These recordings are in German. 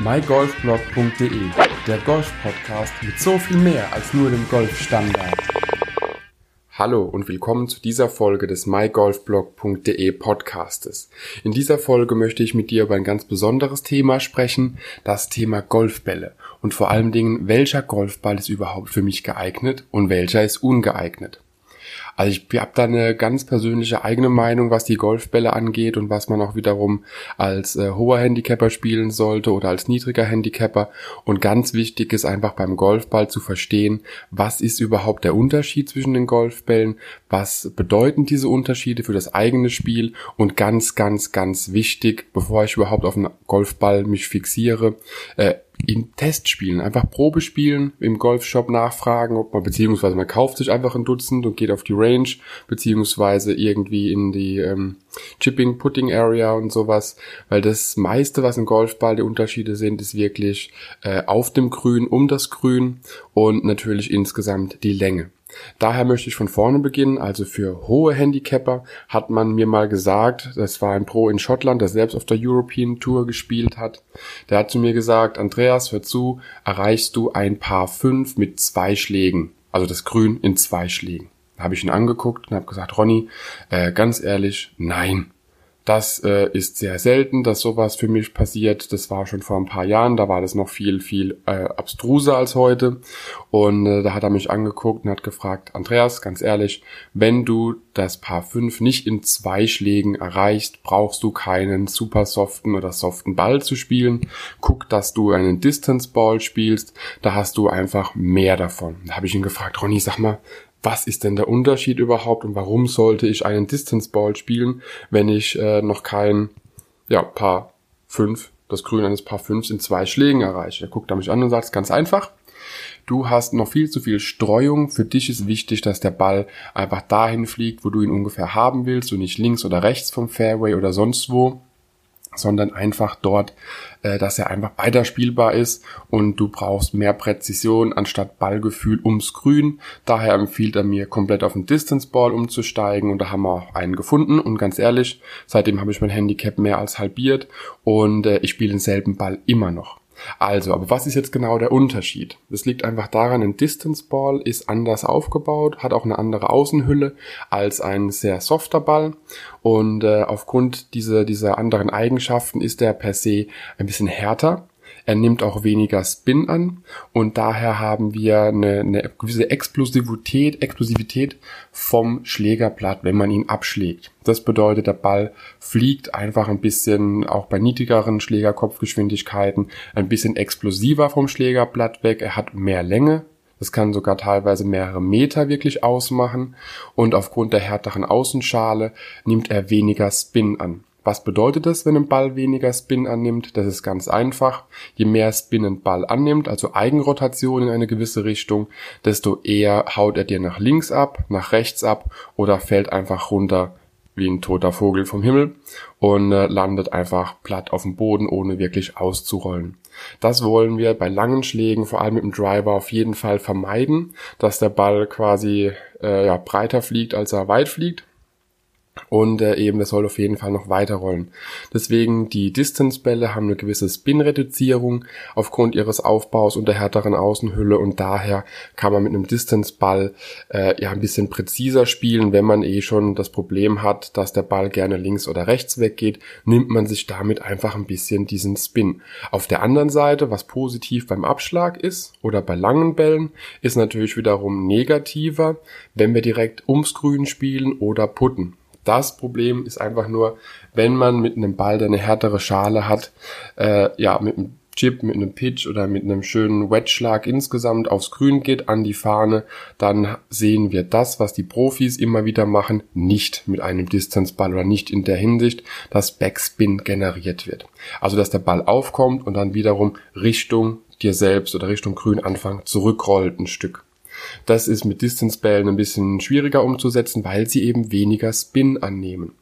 mygolfblog.de, der Golf-Podcast mit so viel mehr als nur dem Golfstandard. Hallo und willkommen zu dieser Folge des mygolfblog.de Podcastes. In dieser Folge möchte ich mit dir über ein ganz besonderes Thema sprechen, das Thema Golfbälle und vor allen Dingen, welcher Golfball ist überhaupt für mich geeignet und welcher ist ungeeignet. Also ich habe da eine ganz persönliche eigene Meinung, was die Golfbälle angeht und was man auch wiederum als äh, hoher Handicapper spielen sollte oder als niedriger Handicapper. Und ganz wichtig ist einfach beim Golfball zu verstehen, was ist überhaupt der Unterschied zwischen den Golfbällen, was bedeuten diese Unterschiede für das eigene Spiel und ganz, ganz, ganz wichtig, bevor ich überhaupt auf einen Golfball mich fixiere, äh, in Testspielen, einfach Probespielen im Golfshop nachfragen, ob man, beziehungsweise man kauft sich einfach ein Dutzend und geht auf die Range, beziehungsweise irgendwie in die ähm, Chipping, Putting Area und sowas, weil das meiste, was im Golfball die Unterschiede sind, ist wirklich äh, auf dem Grün, um das Grün und natürlich insgesamt die Länge. Daher möchte ich von vorne beginnen. Also für hohe Handicapper hat man mir mal gesagt, das war ein Pro in Schottland, der selbst auf der European Tour gespielt hat. Der hat zu mir gesagt, Andreas, hör zu, erreichst du ein Paar fünf mit zwei Schlägen. Also das Grün in zwei Schlägen. Da habe ich ihn angeguckt und habe gesagt, Ronny, äh, ganz ehrlich, nein. Das äh, ist sehr selten, dass sowas für mich passiert. Das war schon vor ein paar Jahren, da war das noch viel, viel äh, abstruser als heute. Und äh, da hat er mich angeguckt und hat gefragt, Andreas, ganz ehrlich, wenn du das Paar 5 nicht in zwei Schlägen erreichst, brauchst du keinen super soften oder soften Ball zu spielen. Guck, dass du einen Distance Ball spielst, da hast du einfach mehr davon. Da habe ich ihn gefragt, Ronny, sag mal, was ist denn der Unterschied überhaupt und warum sollte ich einen Distance Ball spielen, wenn ich äh, noch kein ja, Paar 5, das Grün eines Paar 5 in zwei Schlägen erreiche. Er guckt er mich an und sagt, ganz einfach. Du hast noch viel zu viel Streuung. Für dich ist wichtig, dass der Ball einfach dahin fliegt, wo du ihn ungefähr haben willst und nicht links oder rechts vom Fairway oder sonst wo sondern einfach dort, äh, dass er einfach weiter spielbar ist und du brauchst mehr Präzision anstatt Ballgefühl ums Grün. Daher empfiehlt er mir komplett auf den Distance Ball umzusteigen und da haben wir auch einen gefunden und ganz ehrlich, seitdem habe ich mein Handicap mehr als halbiert und äh, ich spiele denselben Ball immer noch. Also, aber was ist jetzt genau der Unterschied? Das liegt einfach daran, ein Distance Ball ist anders aufgebaut, hat auch eine andere Außenhülle als ein sehr softer Ball und äh, aufgrund dieser, dieser anderen Eigenschaften ist er per se ein bisschen härter er nimmt auch weniger Spin an und daher haben wir eine, eine gewisse Explosivität, Explosivität vom Schlägerblatt, wenn man ihn abschlägt. Das bedeutet, der Ball fliegt einfach ein bisschen, auch bei niedrigeren Schlägerkopfgeschwindigkeiten, ein bisschen explosiver vom Schlägerblatt weg. Er hat mehr Länge, das kann sogar teilweise mehrere Meter wirklich ausmachen und aufgrund der härteren Außenschale nimmt er weniger Spin an. Was bedeutet das, wenn ein Ball weniger Spin annimmt? Das ist ganz einfach. Je mehr Spin ein Ball annimmt, also Eigenrotation in eine gewisse Richtung, desto eher haut er dir nach links ab, nach rechts ab oder fällt einfach runter wie ein toter Vogel vom Himmel und äh, landet einfach platt auf dem Boden, ohne wirklich auszurollen. Das wollen wir bei langen Schlägen, vor allem mit dem Driver, auf jeden Fall vermeiden, dass der Ball quasi äh, ja, breiter fliegt, als er weit fliegt und äh, eben das soll auf jeden Fall noch weiterrollen. Deswegen die Distance-Bälle haben eine gewisse Spin-Reduzierung aufgrund ihres Aufbaus und der härteren Außenhülle und daher kann man mit einem Distance-Ball äh, ja ein bisschen präziser spielen, wenn man eh schon das Problem hat, dass der Ball gerne links oder rechts weggeht, nimmt man sich damit einfach ein bisschen diesen Spin. Auf der anderen Seite, was positiv beim Abschlag ist oder bei langen Bällen, ist natürlich wiederum negativer, wenn wir direkt ums Grün spielen oder putten. Das Problem ist einfach nur, wenn man mit einem Ball, der eine härtere Schale hat, äh, ja, mit einem Chip, mit einem Pitch oder mit einem schönen Wedge-Schlag insgesamt aufs Grün geht, an die Fahne, dann sehen wir das, was die Profis immer wieder machen, nicht mit einem Distance-Ball oder nicht in der Hinsicht, dass Backspin generiert wird. Also, dass der Ball aufkommt und dann wiederum Richtung dir selbst oder Richtung Grün anfangen zurückrollt ein Stück. Das ist mit Distance-Bällen ein bisschen schwieriger umzusetzen, weil sie eben weniger Spin annehmen.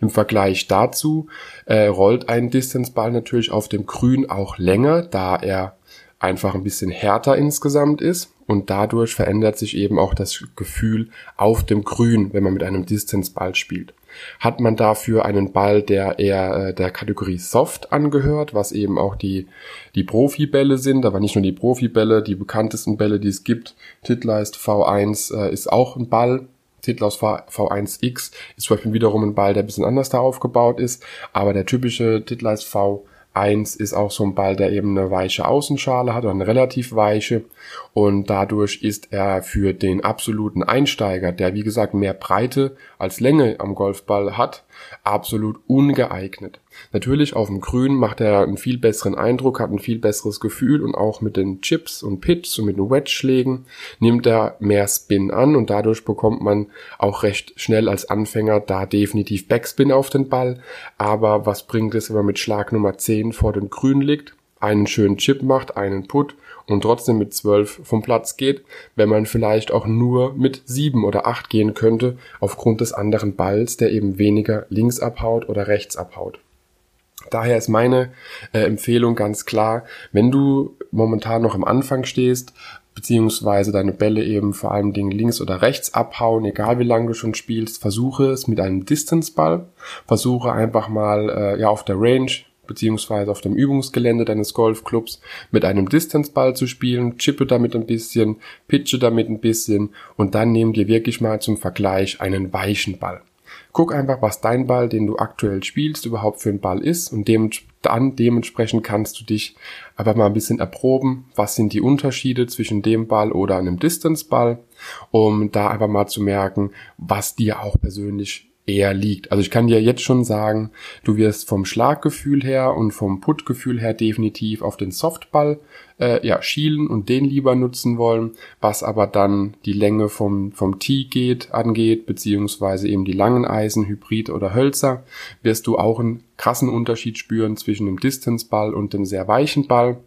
Im Vergleich dazu äh, rollt ein Distance-Ball natürlich auf dem Grün auch länger, da er einfach ein bisschen härter insgesamt ist und dadurch verändert sich eben auch das Gefühl auf dem Grün, wenn man mit einem Distance-Ball spielt hat man dafür einen Ball, der eher äh, der Kategorie Soft angehört, was eben auch die, die Profibälle sind, aber nicht nur die Profibälle, die bekanntesten Bälle, die es gibt. Titler ist V1, äh, ist auch ein Ball. Titler aus V1X ist zum Beispiel wiederum ein Ball, der ein bisschen anders da aufgebaut ist, aber der typische Titler ist V1 Eins ist auch so ein Ball, der eben eine weiche Außenschale hat oder eine relativ weiche. Und dadurch ist er für den absoluten Einsteiger, der wie gesagt mehr Breite als Länge am Golfball hat, absolut ungeeignet. Natürlich auf dem Grün macht er einen viel besseren Eindruck, hat ein viel besseres Gefühl und auch mit den Chips und Pitch und mit den Wedge-Schlägen nimmt er mehr Spin an und dadurch bekommt man auch recht schnell als Anfänger da definitiv Backspin auf den Ball. Aber was bringt es, wenn man mit Schlag Nummer 10 vor dem Grün liegt, einen schönen Chip macht, einen Put und trotzdem mit 12 vom Platz geht, wenn man vielleicht auch nur mit 7 oder 8 gehen könnte, aufgrund des anderen Balls, der eben weniger links abhaut oder rechts abhaut. Daher ist meine äh, Empfehlung ganz klar, wenn du momentan noch am Anfang stehst, beziehungsweise deine Bälle eben vor allem Dingen links oder rechts abhauen, egal wie lange du schon spielst, versuche es mit einem Distance-Ball, versuche einfach mal äh, ja auf der Range beziehungsweise auf dem Übungsgelände deines Golfclubs mit einem Distanzball zu spielen, chippe damit ein bisschen, pitche damit ein bisschen und dann nehmen dir wirklich mal zum Vergleich einen weichen Ball. Guck einfach, was dein Ball, den du aktuell spielst, überhaupt für ein Ball ist und dem, dann dementsprechend kannst du dich aber mal ein bisschen erproben, was sind die Unterschiede zwischen dem Ball oder einem Distanzball, um da einfach mal zu merken, was dir auch persönlich eher liegt. Also ich kann dir jetzt schon sagen, du wirst vom Schlaggefühl her und vom Puttgefühl her definitiv auf den Softball äh, ja, schielen und den lieber nutzen wollen, was aber dann die Länge vom, vom Tee geht, angeht, beziehungsweise eben die langen Eisen, Hybrid oder Hölzer, wirst du auch einen krassen Unterschied spüren zwischen dem Distanzball und dem sehr weichen Ball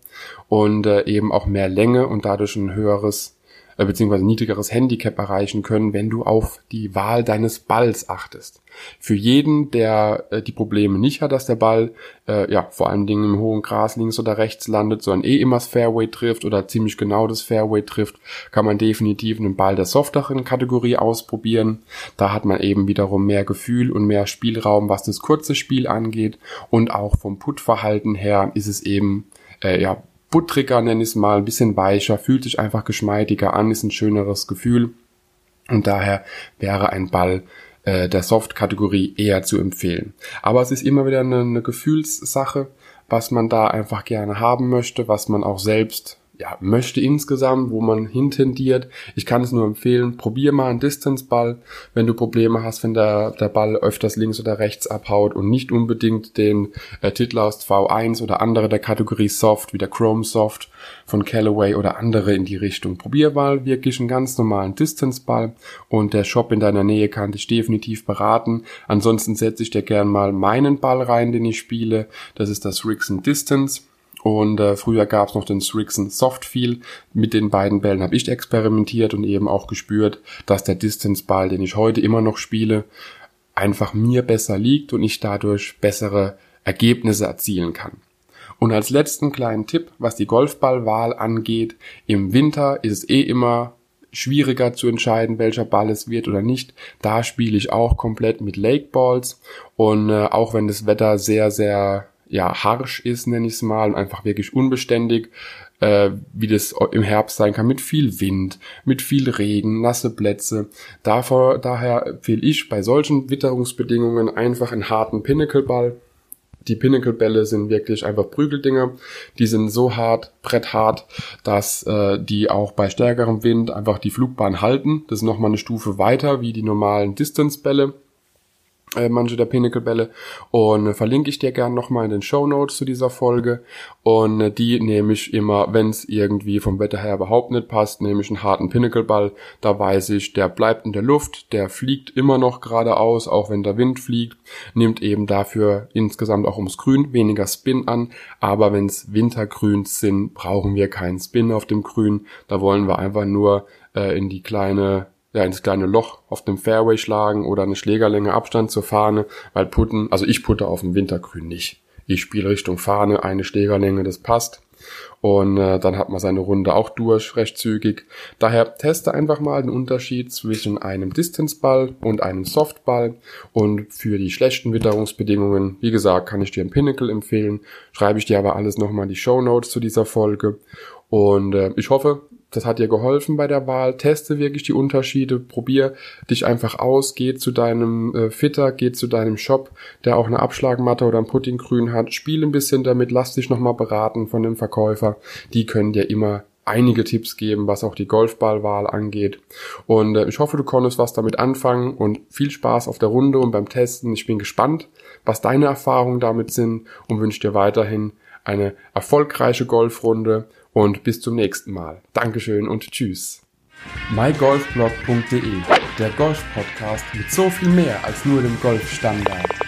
und äh, eben auch mehr Länge und dadurch ein höheres äh, beziehungsweise niedrigeres Handicap erreichen können, wenn du auf die Wahl deines Balls achtest. Für jeden, der äh, die Probleme nicht hat, dass der Ball äh, ja vor allen Dingen im hohen Gras links oder rechts landet, sondern eh immer das Fairway trifft oder ziemlich genau das Fairway trifft, kann man definitiv einen Ball der softeren Kategorie ausprobieren. Da hat man eben wiederum mehr Gefühl und mehr Spielraum, was das kurze Spiel angeht und auch vom Puttverhalten her ist es eben äh, ja buttriger, nenne ich es mal, ein bisschen weicher, fühlt sich einfach geschmeidiger an, ist ein schöneres Gefühl. Und daher wäre ein Ball äh, der Soft-Kategorie eher zu empfehlen. Aber es ist immer wieder eine, eine Gefühlssache, was man da einfach gerne haben möchte, was man auch selbst ja, möchte insgesamt, wo man hintendiert. Ich kann es nur empfehlen, probier mal einen Distance-Ball, wenn du Probleme hast, wenn der, der Ball öfters links oder rechts abhaut und nicht unbedingt den äh, Titlaust V1 oder andere der Kategorie Soft, wie der Chrome Soft von Callaway oder andere in die Richtung. Probier mal wirklich einen ganz normalen Distance-Ball und der Shop in deiner Nähe kann dich definitiv beraten. Ansonsten setze ich dir gern mal meinen Ball rein, den ich spiele. Das ist das Rixon Distance. Und äh, früher gab es noch den Strixon Softfeel. Mit den beiden Bällen habe ich experimentiert und eben auch gespürt, dass der Distance-Ball, den ich heute immer noch spiele, einfach mir besser liegt und ich dadurch bessere Ergebnisse erzielen kann. Und als letzten kleinen Tipp, was die Golfballwahl angeht, im Winter ist es eh immer schwieriger zu entscheiden, welcher Ball es wird oder nicht. Da spiele ich auch komplett mit Lake Balls und äh, auch wenn das Wetter sehr, sehr ja, harsch ist, nenne ich es mal, und einfach wirklich unbeständig, äh, wie das im Herbst sein kann, mit viel Wind, mit viel Regen, nasse Plätze. Davor, daher empfehle ich bei solchen Witterungsbedingungen einfach einen harten Pinnacleball. Die Pinnacle-Bälle sind wirklich einfach Prügeldinger. Die sind so hart, bretthart, dass äh, die auch bei stärkerem Wind einfach die Flugbahn halten. Das ist nochmal eine Stufe weiter wie die normalen Distance-Bälle äh, manche der Pinnacle-Bälle. Und äh, verlinke ich dir gern nochmal in den Show Notes zu dieser Folge. Und äh, die nehme ich immer, wenn es irgendwie vom Wetter her überhaupt nicht passt, nehme ich einen harten Pinnacle-Ball, da weiß ich, der bleibt in der Luft, der fliegt immer noch geradeaus, auch wenn der Wind fliegt, nimmt eben dafür insgesamt auch ums Grün weniger Spin an, aber wenn es Wintergrüns sind, brauchen wir keinen Spin auf dem Grün, da wollen wir einfach nur äh, in die kleine ja, ins kleine Loch auf dem Fairway schlagen oder eine Schlägerlänge Abstand zur Fahne, weil Putten, also ich putte auf dem Wintergrün nicht. Ich spiele Richtung Fahne, eine Schlägerlänge, das passt. Und äh, dann hat man seine Runde auch durch, recht zügig. Daher teste einfach mal den Unterschied zwischen einem Distanzball und einem Softball. Und für die schlechten Witterungsbedingungen, wie gesagt, kann ich dir ein Pinnacle empfehlen. Schreibe ich dir aber alles nochmal in die Show Notes zu dieser Folge. Und äh, ich hoffe, das hat dir geholfen bei der Wahl. Teste wirklich die Unterschiede, probier dich einfach aus, geh zu deinem äh, Fitter, geh zu deinem Shop, der auch eine Abschlagmatte oder ein Puddinggrün hat, spiel ein bisschen damit, lass dich nochmal beraten von dem Verkäufer. Die können dir immer einige Tipps geben, was auch die Golfballwahl angeht. Und äh, ich hoffe, du konntest was damit anfangen und viel Spaß auf der Runde und beim Testen. Ich bin gespannt, was deine Erfahrungen damit sind und wünsche dir weiterhin eine erfolgreiche Golfrunde und bis zum nächsten Mal. Dankeschön und tschüss. mygolfblog.de, der Golf-Podcast mit so viel mehr als nur dem Golfstandard.